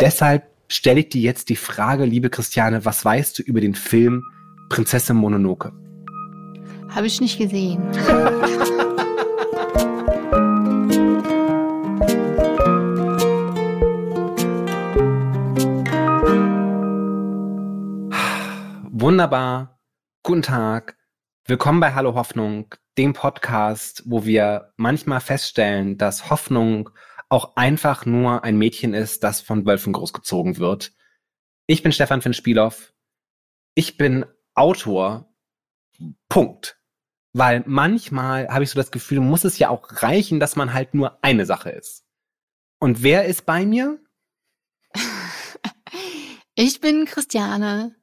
deshalb stelle ich dir jetzt die Frage, liebe Christiane, was weißt du über den Film Prinzessin Mononoke? Habe ich nicht gesehen. Wunderbar. Guten Tag. Willkommen bei Hallo Hoffnung, dem Podcast, wo wir manchmal feststellen, dass Hoffnung auch einfach nur ein Mädchen ist, das von Wölfen großgezogen wird. Ich bin Stefan von Spielhoff. Ich bin Autor. Punkt. Weil manchmal habe ich so das Gefühl, muss es ja auch reichen, dass man halt nur eine Sache ist. Und wer ist bei mir? Ich bin Christiane.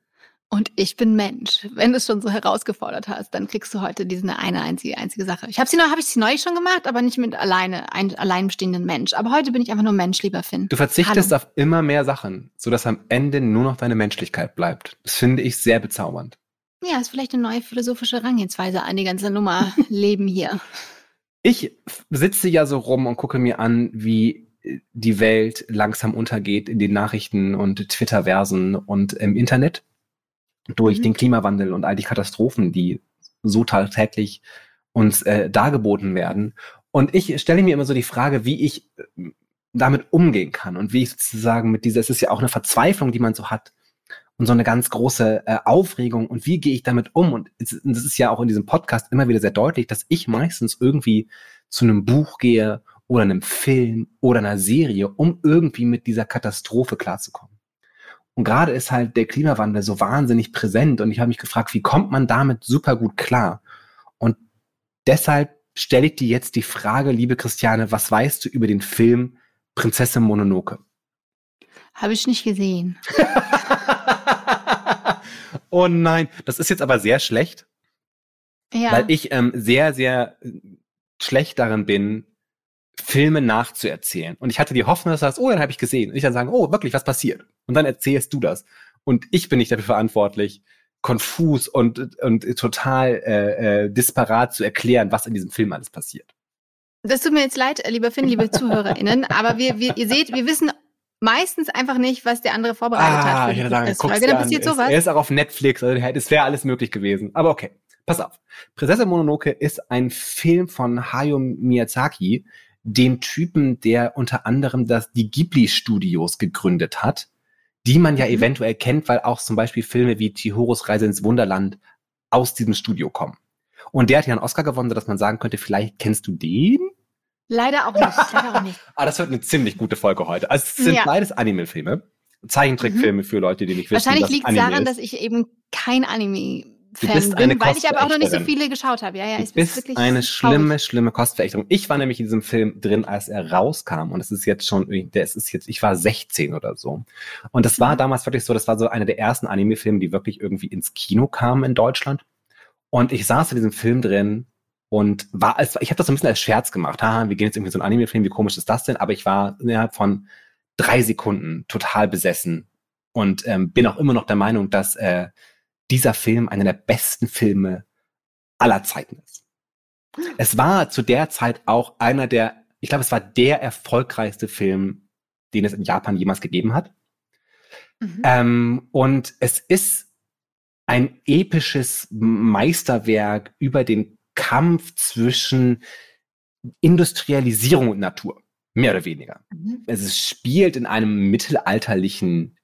Und ich bin Mensch. Wenn du es schon so herausgefordert hast, dann kriegst du heute diese eine einzige, einzige Sache. Ich habe sie noch, habe ich sie neulich schon gemacht, aber nicht mit alleine, ein allein bestehenden Mensch. Aber heute bin ich einfach nur Mensch, lieber Finn. Du verzichtest Hallo. auf immer mehr Sachen, sodass am Ende nur noch deine Menschlichkeit bleibt. Das finde ich sehr bezaubernd. Ja, ist vielleicht eine neue philosophische Rangehensweise an die ganze Nummer Leben hier. Ich sitze ja so rum und gucke mir an, wie die Welt langsam untergeht in den Nachrichten und Twitter-Versen und im Internet durch mhm. den Klimawandel und all die Katastrophen, die so tagtäglich uns äh, dargeboten werden. Und ich stelle mir immer so die Frage, wie ich äh, damit umgehen kann und wie ich sozusagen mit dieser, es ist ja auch eine Verzweiflung, die man so hat und so eine ganz große äh, Aufregung und wie gehe ich damit um? Und es, das ist ja auch in diesem Podcast immer wieder sehr deutlich, dass ich meistens irgendwie zu einem Buch gehe oder einem Film oder einer Serie, um irgendwie mit dieser Katastrophe klarzukommen. Und gerade ist halt der Klimawandel so wahnsinnig präsent und ich habe mich gefragt, wie kommt man damit super gut klar? Und deshalb stelle ich dir jetzt die Frage, liebe Christiane, was weißt du über den Film Prinzessin Mononoke? Habe ich nicht gesehen. oh nein, das ist jetzt aber sehr schlecht. Ja. Weil ich ähm, sehr, sehr schlecht darin bin, Filme nachzuerzählen. Und ich hatte die Hoffnung, dass du sagst, oh, dann habe ich gesehen. Und ich dann sagen, oh, wirklich, was passiert? Und dann erzählst du das. Und ich bin nicht dafür verantwortlich, konfus und, und total äh, äh, disparat zu erklären, was in diesem Film alles passiert. Das tut mir jetzt leid, lieber Finn, liebe ZuhörerInnen, aber wir, wir, ihr seht, wir wissen meistens einfach nicht, was der andere vorbereitet ah, hat. Für die sagen, Frage. Dann passiert sowas. Er ist auch auf Netflix, also es wäre alles möglich gewesen. Aber okay, pass auf. Prinzessin Mononoke ist ein Film von Hayao Miyazaki, den Typen, der unter anderem das, die Ghibli-Studios gegründet hat, die man ja mhm. eventuell kennt, weil auch zum Beispiel Filme wie Chihiros Reise ins Wunderland aus diesem Studio kommen. Und der hat ja einen Oscar gewonnen, dass man sagen könnte, vielleicht kennst du den? Leider auch nicht. Leider auch nicht. ah, das wird eine ziemlich gute Folge heute. Also es sind ja. beides Anime-Filme. Zeichentrickfilme mhm. für Leute, die nicht wissen, Wahrscheinlich liegt es daran, ist. dass ich eben kein Anime Fan bin, weil ich aber auch noch nicht so viele geschaut habe. Ja, ja, du bist eine schlimme, schlimme Kostverächterung. Ich war nämlich in diesem Film drin, als er rauskam und es ist jetzt schon, der ist jetzt, ich war 16 oder so. Und das war mhm. damals wirklich so, das war so einer der ersten Anime-Filme, die wirklich irgendwie ins Kino kamen in Deutschland. Und ich saß in diesem Film drin und war, als, ich habe das so ein bisschen als Scherz gemacht. Ha, wir gehen jetzt irgendwie so ein Anime-Film, wie komisch ist das denn? Aber ich war innerhalb von drei Sekunden total besessen und ähm, bin auch immer noch der Meinung, dass äh, dieser Film einer der besten Filme aller Zeiten ist. Es war zu der Zeit auch einer der, ich glaube, es war der erfolgreichste Film, den es in Japan jemals gegeben hat. Mhm. Ähm, und es ist ein episches Meisterwerk über den Kampf zwischen Industrialisierung und Natur, mehr oder weniger. Mhm. Es spielt in einem mittelalterlichen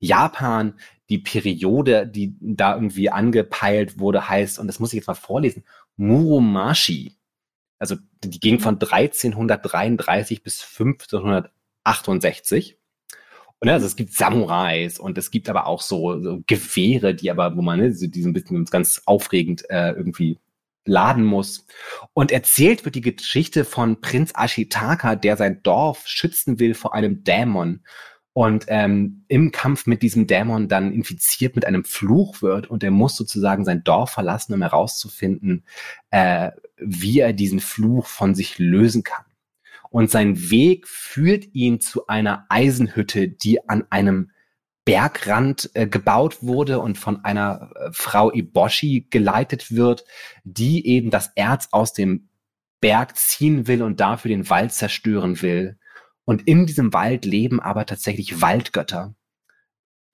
Japan, die Periode, die da irgendwie angepeilt wurde, heißt, und das muss ich jetzt mal vorlesen, Muromashi. Also die ging von 1333 bis 1568. Und also es gibt Samurais und es gibt aber auch so, so Gewehre, die aber, wo man ne, diesen bisschen ganz aufregend äh, irgendwie laden muss. Und erzählt wird die Geschichte von Prinz Ashitaka, der sein Dorf schützen will vor einem Dämon und ähm, im Kampf mit diesem Dämon dann infiziert mit einem Fluch wird und er muss sozusagen sein Dorf verlassen, um herauszufinden, äh, wie er diesen Fluch von sich lösen kann. Und sein Weg führt ihn zu einer Eisenhütte, die an einem Bergrand äh, gebaut wurde und von einer äh, Frau Iboshi geleitet wird, die eben das Erz aus dem Berg ziehen will und dafür den Wald zerstören will Und in diesem Wald leben aber tatsächlich Waldgötter.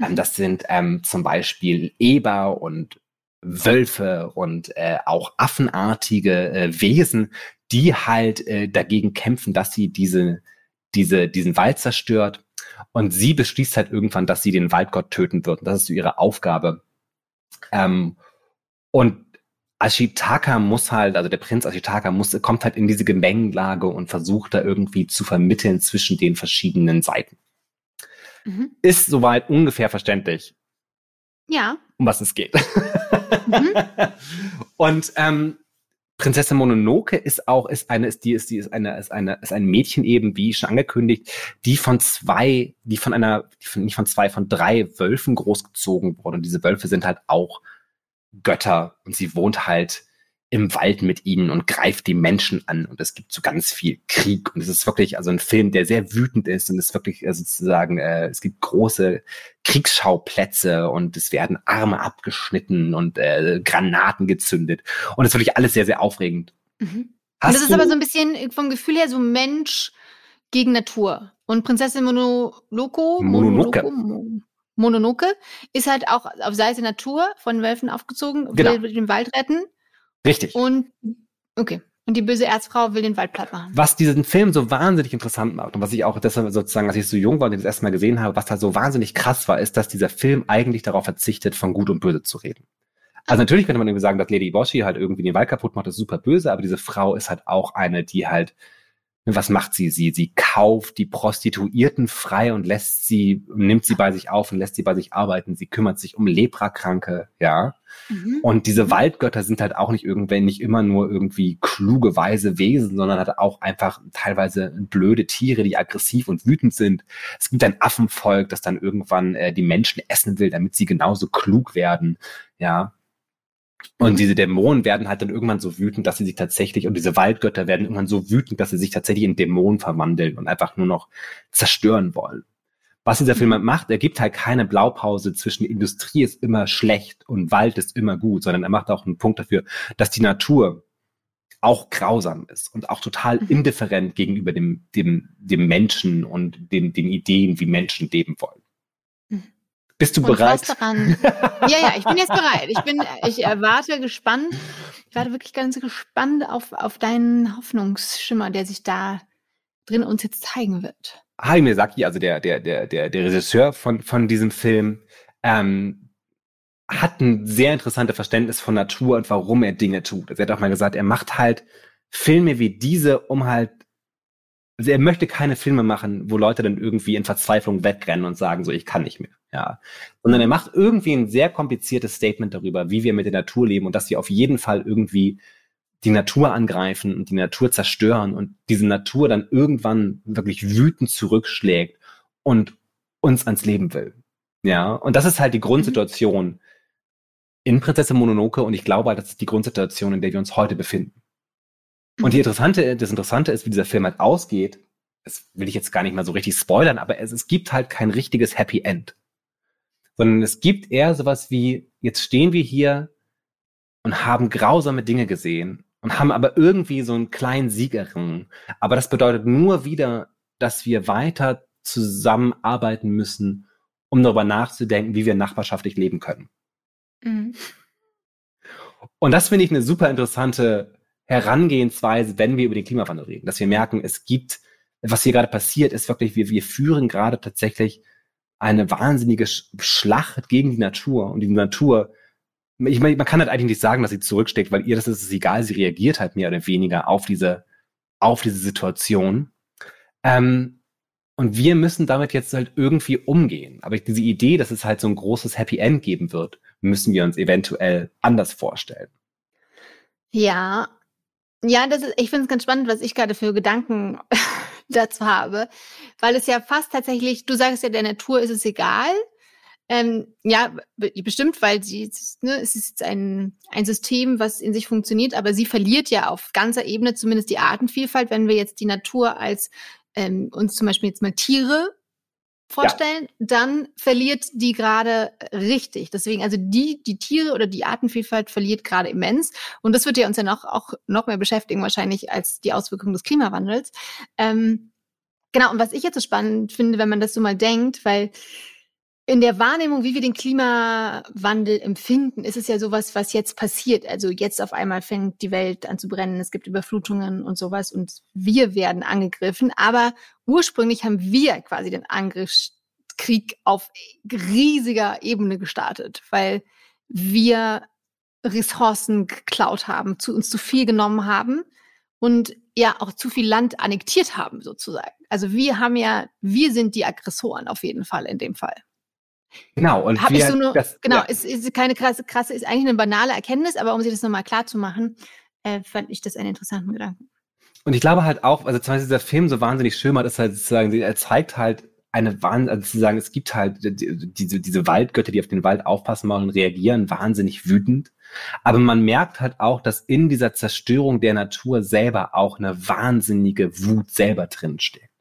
Ähm, Mhm. das sind ähm, zum Beispiel Eber und Wölfe und äh, auch affenartige äh, Wesen, die halt äh, dagegen kämpfen, dass sie diese, diese, diesen Wald zerstört. Und sie beschließt halt irgendwann, dass sie den Waldgott töten wird. Und das ist so ihre Aufgabe. Ähm, und Ashitaka muss halt, also der Prinz Ashitaka muss, kommt halt in diese Gemengelage und versucht da irgendwie zu vermitteln zwischen den verschiedenen Seiten. Mhm. Ist soweit ungefähr verständlich, Ja. um was es geht. Mhm. und ähm, Prinzessin Mononoke ist auch ist eine ist die ist die ist eine ist eine ist ein Mädchen eben wie schon angekündigt, die von zwei, die von einer die von, nicht von zwei von drei Wölfen großgezogen wurde und diese Wölfe sind halt auch Götter und sie wohnt halt im Wald mit ihnen und greift die Menschen an und es gibt so ganz viel Krieg und es ist wirklich also ein Film, der sehr wütend ist und es ist wirklich äh, sozusagen äh, es gibt große Kriegsschauplätze und es werden Arme abgeschnitten und äh, Granaten gezündet und es ist wirklich alles sehr sehr aufregend. Mhm. Und das ist aber so ein bisschen vom Gefühl her so Mensch gegen Natur. Und Prinzessin Monoloko, Mononoke. Mo- Mononoke ist halt auch auf Seite Natur von Wölfen aufgezogen, Genau. will den Wald retten richtig. und okay. Und die böse Erzfrau will den Wald platt machen. was diesen Film so wahnsinnig interessant macht und was ich auch deshalb sozusagen, als ich so jung war und den das erste Mal gesehen habe, was da so wahnsinnig krass war, ist, dass dieser Film eigentlich darauf verzichtet, von Gut und Böse zu reden. Also natürlich könnte man irgendwie sagen, dass Lady Boshi halt irgendwie den Wald kaputt macht, das ist super böse, aber diese Frau ist halt auch eine, die halt, was macht sie? Sie, sie kauft die Prostituierten frei und lässt sie, nimmt sie bei sich auf und lässt sie bei sich arbeiten. Sie kümmert sich um Leprakranke, ja. Mhm. Und diese Waldgötter sind halt auch nicht irgendwann nicht immer nur irgendwie kluge, weise Wesen, sondern halt auch einfach teilweise blöde Tiere, die aggressiv und wütend sind. Es gibt ein Affenvolk, das dann irgendwann äh, die Menschen essen will, damit sie genauso klug werden. Ja. Und diese Dämonen werden halt dann irgendwann so wütend, dass sie sich tatsächlich, und diese Waldgötter werden irgendwann so wütend, dass sie sich tatsächlich in Dämonen verwandeln und einfach nur noch zerstören wollen. Was dieser Film halt macht, er gibt halt keine Blaupause zwischen Industrie ist immer schlecht und Wald ist immer gut, sondern er macht auch einen Punkt dafür, dass die Natur auch grausam ist und auch total Mhm. indifferent gegenüber dem, dem, dem Menschen und den, den Ideen, wie Menschen leben wollen. Bist du Und bereit? daran? Ja, ja, ich bin jetzt bereit. Ich bin, ich erwarte gespannt. Ich warte wirklich ganz gespannt auf, auf deinen Hoffnungsschimmer, der sich da drin uns jetzt zeigen wird. Hayao Miyazaki, also der, der, der, der, der Regisseur von, von diesem Film, ähm, hat ein sehr interessantes Verständnis von Natur und warum er Dinge tut. Also er hat auch mal gesagt, er macht halt Filme wie diese, um halt, also er möchte keine Filme machen, wo Leute dann irgendwie in Verzweiflung wegrennen und sagen, so, ich kann nicht mehr, ja. Sondern er macht irgendwie ein sehr kompliziertes Statement darüber, wie wir mit der Natur leben und dass wir auf jeden Fall irgendwie die Natur angreifen und die Natur zerstören und diese Natur dann irgendwann wirklich wütend zurückschlägt und uns ans Leben will. Ja, und das ist halt die Grundsituation in Prinzessin Mononoke und ich glaube, halt, das ist die Grundsituation, in der wir uns heute befinden. Und die interessante, das Interessante ist, wie dieser Film halt ausgeht. Das will ich jetzt gar nicht mal so richtig spoilern, aber es, es gibt halt kein richtiges Happy End. Sondern es gibt eher sowas wie, jetzt stehen wir hier und haben grausame Dinge gesehen und haben aber irgendwie so einen kleinen Sieg errungen. Aber das bedeutet nur wieder, dass wir weiter zusammenarbeiten müssen, um darüber nachzudenken, wie wir nachbarschaftlich leben können. Mhm. Und das finde ich eine super interessante Herangehensweise, wenn wir über den Klimawandel reden, dass wir merken, es gibt, was hier gerade passiert, ist wirklich, wir, wir führen gerade tatsächlich eine wahnsinnige Sch Schlacht gegen die Natur und die Natur, ich meine, man kann halt eigentlich nicht sagen, dass sie zurücksteckt, weil ihr das ist es egal, sie reagiert halt mehr oder weniger auf diese, auf diese Situation. Ähm, und wir müssen damit jetzt halt irgendwie umgehen. Aber diese Idee, dass es halt so ein großes Happy End geben wird, müssen wir uns eventuell anders vorstellen. Ja, ja, das ist, ich finde es ganz spannend, was ich gerade für Gedanken dazu habe, weil es ja fast tatsächlich, du sagst ja, der Natur ist es egal. Ähm, ja, be- bestimmt, weil sie, ne, es ist ein, ein System, was in sich funktioniert, aber sie verliert ja auf ganzer Ebene zumindest die Artenvielfalt, wenn wir jetzt die Natur als ähm, uns zum Beispiel jetzt mal Tiere vorstellen, dann verliert die gerade richtig. Deswegen, also die, die Tiere oder die Artenvielfalt verliert gerade immens. Und das wird ja uns ja noch, auch noch mehr beschäftigen, wahrscheinlich, als die Auswirkungen des Klimawandels. Ähm, Genau, und was ich jetzt so spannend finde, wenn man das so mal denkt, weil in der Wahrnehmung, wie wir den Klimawandel empfinden, ist es ja sowas, was jetzt passiert. Also jetzt auf einmal fängt die Welt an zu brennen, es gibt Überflutungen und sowas und wir werden angegriffen. Aber ursprünglich haben wir quasi den Angriffskrieg auf riesiger Ebene gestartet, weil wir Ressourcen geklaut haben, zu uns zu viel genommen haben und ja auch zu viel Land annektiert haben sozusagen. Also wir haben ja, wir sind die Aggressoren auf jeden Fall in dem Fall. Genau, und Hab wir, ich so nur, das, genau, ja. ist, ist keine krasse, krasse, ist eigentlich eine banale Erkenntnis, aber um sich das nochmal klar zu machen, äh, fand ich das einen interessanten Gedanken. Und ich glaube halt auch, also zum Beispiel dieser Film so wahnsinnig schön macht, ist halt sozusagen, er zeigt halt eine Wahnsinn, also sozusagen, es gibt halt diese, diese Waldgötter, die auf den Wald aufpassen wollen und reagieren wahnsinnig wütend. Aber man merkt halt auch, dass in dieser Zerstörung der Natur selber auch eine wahnsinnige Wut selber drin steckt.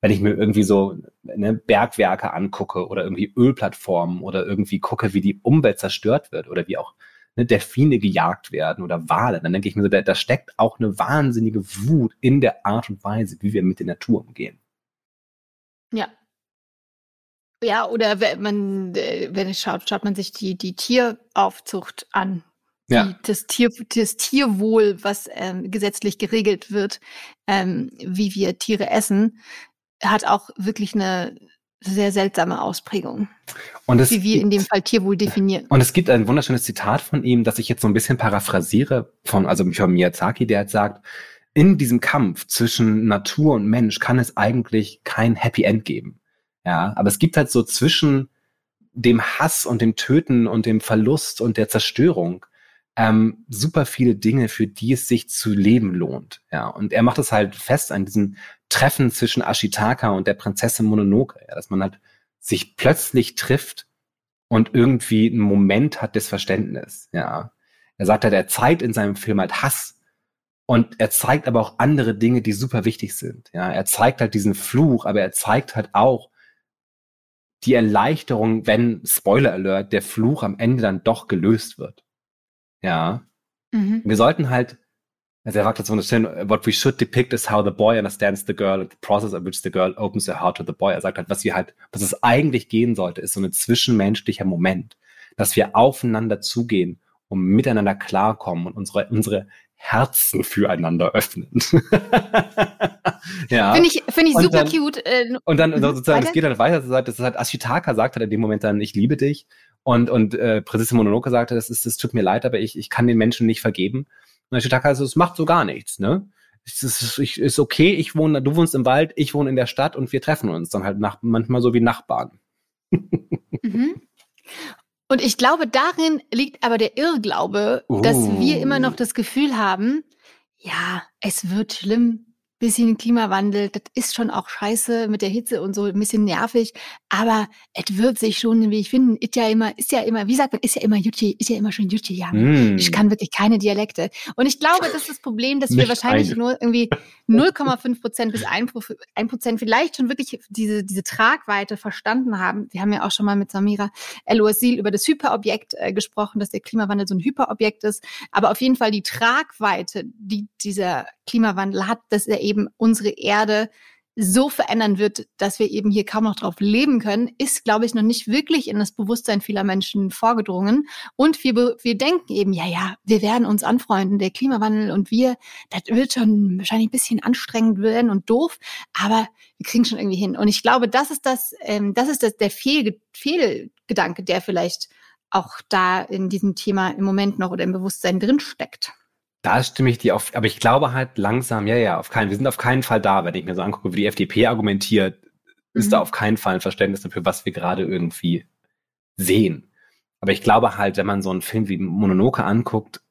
Wenn ich mir irgendwie so ne, Bergwerke angucke oder irgendwie Ölplattformen oder irgendwie gucke, wie die Umwelt zerstört wird oder wie auch ne, Delfine gejagt werden oder Wale, dann denke ich mir so, da, da steckt auch eine wahnsinnige Wut in der Art und Weise, wie wir mit der Natur umgehen. Ja. Ja, oder wenn man, äh, wenn es schaut, schaut man sich die, die Tieraufzucht an. Ja. Die, das, Tier, das Tierwohl, was ähm, gesetzlich geregelt wird, ähm, wie wir Tiere essen, hat auch wirklich eine sehr seltsame Ausprägung. Und es wie wir gibt- in dem Fall Tierwohl definieren. Und es gibt ein wunderschönes Zitat von ihm, das ich jetzt so ein bisschen paraphrasiere, von, also von Miyazaki, der halt sagt, in diesem Kampf zwischen Natur und Mensch kann es eigentlich kein Happy End geben. Ja, aber es gibt halt so zwischen dem Hass und dem Töten und dem Verlust und der Zerstörung ähm, super viele Dinge, für die es sich zu leben lohnt. Ja, und er macht es halt fest an diesem Treffen zwischen Ashitaka und der Prinzessin Mononoke, ja, dass man halt sich plötzlich trifft und irgendwie einen Moment hat des Verständnisses. Ja, er sagt halt, er zeigt in seinem Film halt Hass und er zeigt aber auch andere Dinge, die super wichtig sind. Ja, er zeigt halt diesen Fluch, aber er zeigt halt auch die Erleichterung, wenn Spoiler Alert der Fluch am Ende dann doch gelöst wird. Ja, Mhm. wir sollten halt, also er sagt jetzt so schön, what we should depict is how the boy understands the girl, and the process of which the girl opens her heart to the boy. Er sagt halt, was wir halt, was es eigentlich gehen sollte, ist so ein zwischenmenschlicher Moment, dass wir aufeinander zugehen und miteinander klarkommen und unsere, unsere Herzen füreinander öffnen. ja. Finde ich, finde ich Und super dann- cute. Äh, Und dann Mhm, sozusagen, weiter? es geht halt weiter, das ist halt Ashitaka sagt halt in dem Moment dann, ich liebe dich. Und, und äh, Prinzessin Mononoke sagte, das ist, das tut mir leid, aber ich, ich kann den Menschen nicht vergeben. Und Ashitaka also, es macht so gar nichts, ne? Es ist, ich, ist okay, ich wohne, du wohnst im Wald, ich wohne in der Stadt und wir treffen uns dann halt nach, manchmal so wie Nachbarn. Mhm. Und ich glaube, darin liegt aber der Irrglaube, dass wir immer noch Uh. das Gefühl haben, ja, es wird schlimm, bisschen Klimawandel, das ist schon auch scheiße mit der Hitze und so, ein bisschen nervig, aber es wird sich schon einen Weg finden. Ist ja immer, ist ja immer, wie sagt man, ist ja immer Jutti, ist ja immer schon Jutti, ja. Mm. Ich kann wirklich keine Dialekte. Und ich glaube, das ist das Problem, dass wir wahrscheinlich eine. nur irgendwie 0,5 Prozent bis 1 Prozent vielleicht schon wirklich diese, diese Tragweite verstanden haben. Wir haben ja auch schon mal mit Samira El-Oasil über das Hyperobjekt äh, gesprochen, dass der Klimawandel so ein Hyperobjekt ist. Aber auf jeden Fall die Tragweite, die dieser Klimawandel hat, dass er eben unsere Erde so verändern wird, dass wir eben hier kaum noch drauf leben können, ist, glaube ich, noch nicht wirklich in das Bewusstsein vieler Menschen vorgedrungen. Und wir, wir denken eben, ja, ja, wir werden uns anfreunden, der Klimawandel und wir, das wird schon wahrscheinlich ein bisschen anstrengend werden und doof, aber wir kriegen schon irgendwie hin. Und ich glaube, das ist das, ähm, das ist das, der Fehl, Fehlgedanke, der vielleicht auch da in diesem Thema im Moment noch oder im Bewusstsein drin steckt. Da stimme ich dir auf, aber ich glaube halt langsam, ja, ja, auf keinen, wir sind auf keinen Fall da, wenn ich mir so angucke, wie die FDP argumentiert, ist Mhm. da auf keinen Fall ein Verständnis dafür, was wir gerade irgendwie sehen. Aber ich glaube halt, wenn man so einen Film wie Mononoke anguckt,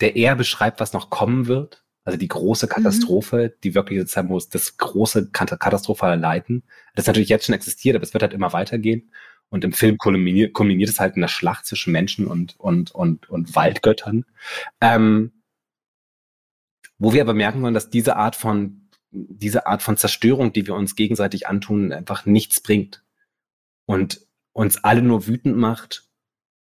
der eher beschreibt, was noch kommen wird, also die große Katastrophe, die wirklich sozusagen muss das große Kat- katastrophale Leiden, das natürlich jetzt schon existiert, aber es wird halt immer weitergehen. Und im Film kulminiert, kulminiert es halt in der Schlacht zwischen Menschen und, und, und, und Waldgöttern. Ähm, wo wir aber merken wollen, dass diese Art von, diese Art von Zerstörung, die wir uns gegenseitig antun, einfach nichts bringt. Und uns alle nur wütend macht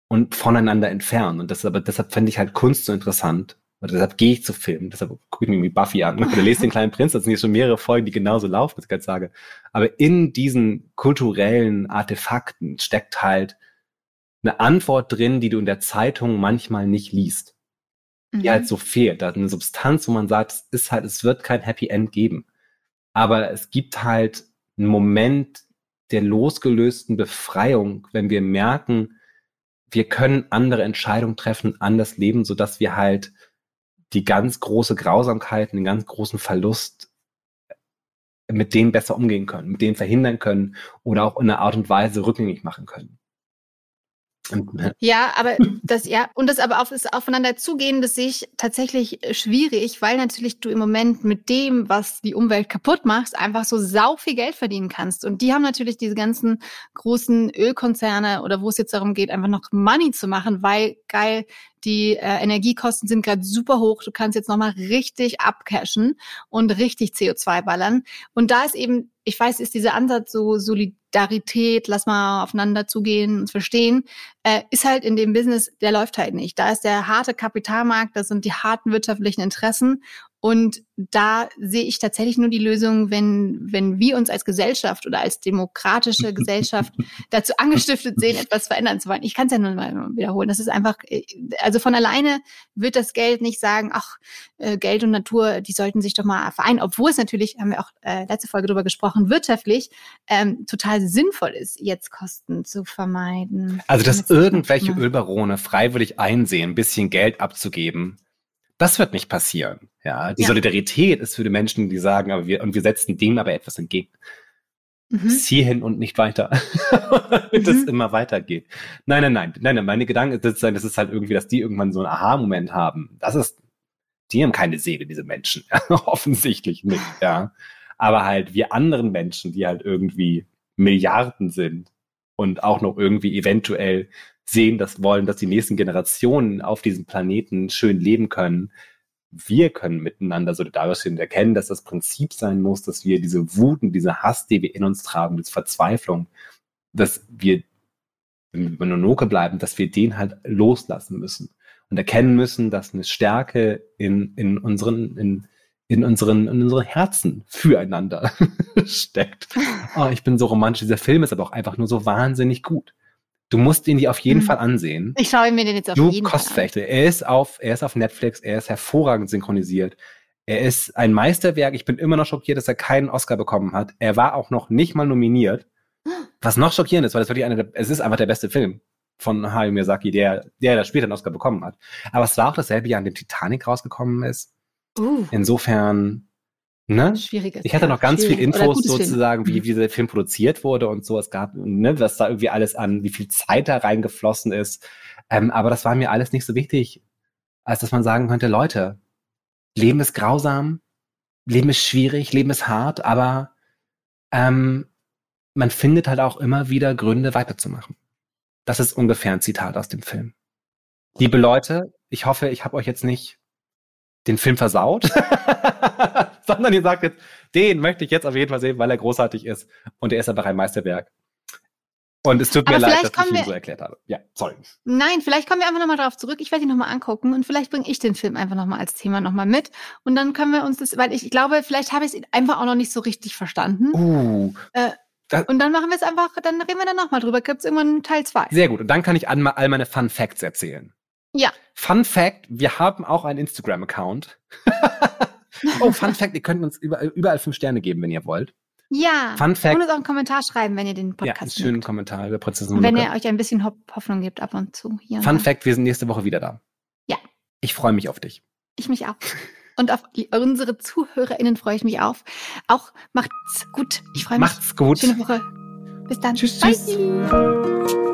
und voneinander entfernt. Und das aber, deshalb fände ich halt Kunst so interessant. Oder deshalb gehe ich zu Filmen, deshalb gucke ich mir irgendwie Buffy an. Oder lese den kleinen Prinz, das sind jetzt schon mehrere Folgen, die genauso laufen, was ich gerade sage. Aber in diesen kulturellen Artefakten steckt halt eine Antwort drin, die du in der Zeitung manchmal nicht liest. Die halt mhm. halt so fehlt. Da ist eine Substanz, wo man sagt, es ist halt, es wird kein Happy End geben. Aber es gibt halt einen Moment der losgelösten Befreiung, wenn wir merken, wir können andere Entscheidungen treffen, anders leben, so dass wir halt die ganz große Grausamkeit, den ganz großen Verlust mit dem besser umgehen können, mit dem verhindern können oder auch in einer Art und Weise rückgängig machen können. Ja, aber das, ja, und das aber auf, das aufeinander zugehen, das sehe ich tatsächlich äh, schwierig, weil natürlich du im Moment mit dem, was die Umwelt kaputt machst, einfach so sau viel Geld verdienen kannst. Und die haben natürlich diese ganzen großen Ölkonzerne oder wo es jetzt darum geht, einfach noch Money zu machen, weil geil, die äh, Energiekosten sind gerade super hoch. Du kannst jetzt nochmal richtig abcashen und richtig CO2 ballern. Und da ist eben, ich weiß, ist dieser Ansatz so Solidarität, lass mal aufeinander zugehen und verstehen, äh, ist halt in dem Business, der läuft halt nicht. Da ist der harte Kapitalmarkt, das sind die harten wirtschaftlichen Interessen und da sehe ich tatsächlich nur die Lösung, wenn, wenn wir uns als Gesellschaft oder als demokratische Gesellschaft dazu angestiftet sehen, etwas verändern zu wollen. Ich kann es ja nur mal wiederholen. Das ist einfach, also von alleine wird das Geld nicht sagen, ach, äh, Geld und Natur, die sollten sich doch mal vereinen, obwohl es natürlich, haben wir auch äh, letzte Folge drüber gesprochen, wirtschaftlich ähm, total sinnvoll ist, jetzt Kosten zu vermeiden. Also, dass irgendwelche Ölbarone freiwillig einsehen, ein bisschen Geld abzugeben, das wird nicht passieren. Ja, die ja. Solidarität ist für die Menschen, die sagen, aber wir, und wir setzen dem aber etwas entgegen. Mhm. Bis hierhin und nicht weiter. Damit mhm. es immer weitergeht. Nein, nein, nein, nein, nein, meine Gedanken ist, das ist halt irgendwie, dass die irgendwann so einen Aha-Moment haben. Das ist, die haben keine Seele, diese Menschen. Offensichtlich nicht, ja. Aber halt wir anderen Menschen, die halt irgendwie Milliarden sind und auch noch irgendwie eventuell sehen, dass wollen, dass die nächsten Generationen auf diesem Planeten schön leben können. Wir können miteinander solidarisch sind, erkennen, dass das Prinzip sein muss, dass wir diese Wuten, diese Hass, die wir in uns tragen, diese Verzweiflung, dass wir, wenn wir Mononoke bleiben, dass wir den halt loslassen müssen und erkennen müssen, dass eine Stärke in, in unseren, in, in unseren, in unseren Herzen füreinander steckt. Oh, ich bin so romantisch. Dieser Film ist aber auch einfach nur so wahnsinnig gut. Du musst ihn dir auf jeden hm. Fall ansehen. Ich schaue mir den jetzt auf du jeden Fall an. Er ist auf, er ist auf Netflix, er ist hervorragend synchronisiert. Er ist ein Meisterwerk. Ich bin immer noch schockiert, dass er keinen Oscar bekommen hat. Er war auch noch nicht mal nominiert. Was noch schockierend ist, weil es wirklich einer der, es ist einfach der beste Film von Hayao Miyazaki, der, der da später einen Oscar bekommen hat. Aber es war auch dasselbe Jahr, in dem Titanic rausgekommen ist. Uh. Insofern, Ne? Schwieriges. Ich hatte noch ganz viel Infos sozusagen, wie, mhm. wie dieser Film produziert wurde und so. Es gab, ne, was da irgendwie alles an, wie viel Zeit da reingeflossen ist. Ähm, aber das war mir alles nicht so wichtig, als dass man sagen könnte, Leute, Leben ist grausam, Leben ist schwierig, Leben ist hart, aber ähm, man findet halt auch immer wieder Gründe weiterzumachen. Das ist ungefähr ein Zitat aus dem Film. Liebe Leute, ich hoffe, ich habe euch jetzt nicht den Film versaut, sondern ihr sagt jetzt, den möchte ich jetzt auf jeden Fall sehen, weil er großartig ist und er ist einfach ein Meisterwerk. Und es tut mir leid, dass ich ihn so erklärt habe. Ja, sorry. Nein, vielleicht kommen wir einfach nochmal darauf zurück. Ich werde ihn nochmal angucken und vielleicht bringe ich den Film einfach nochmal als Thema nochmal mit. Und dann können wir uns das, weil ich, ich glaube, vielleicht habe ich es einfach auch noch nicht so richtig verstanden. Uh, äh, und dann machen wir es einfach, dann reden wir dann nochmal drüber. Gibt es irgendwann Teil 2. Sehr gut. Und dann kann ich all meine Fun Facts erzählen. Ja. Fun Fact, wir haben auch einen Instagram-Account. oh, Fun Fact, ihr könnt uns überall, überall fünf Sterne geben, wenn ihr wollt. Ja. Fun Fact. Und uns auch einen Kommentar schreiben, wenn ihr den Podcast Ja, einen schönen mögt. Kommentar über Prinzessin Wenn ihr euch ein bisschen Hoffnung gibt ab und zu. Hier Fun Fact, wir sind nächste Woche wieder da. Ja. Ich freue mich auf dich. Ich mich auch. Und auf unsere ZuhörerInnen freue ich mich auf. Auch macht's gut. Ich freue mich. Macht's gut. Schöne Woche. Bis dann. Tschüss, tschüss. Bye.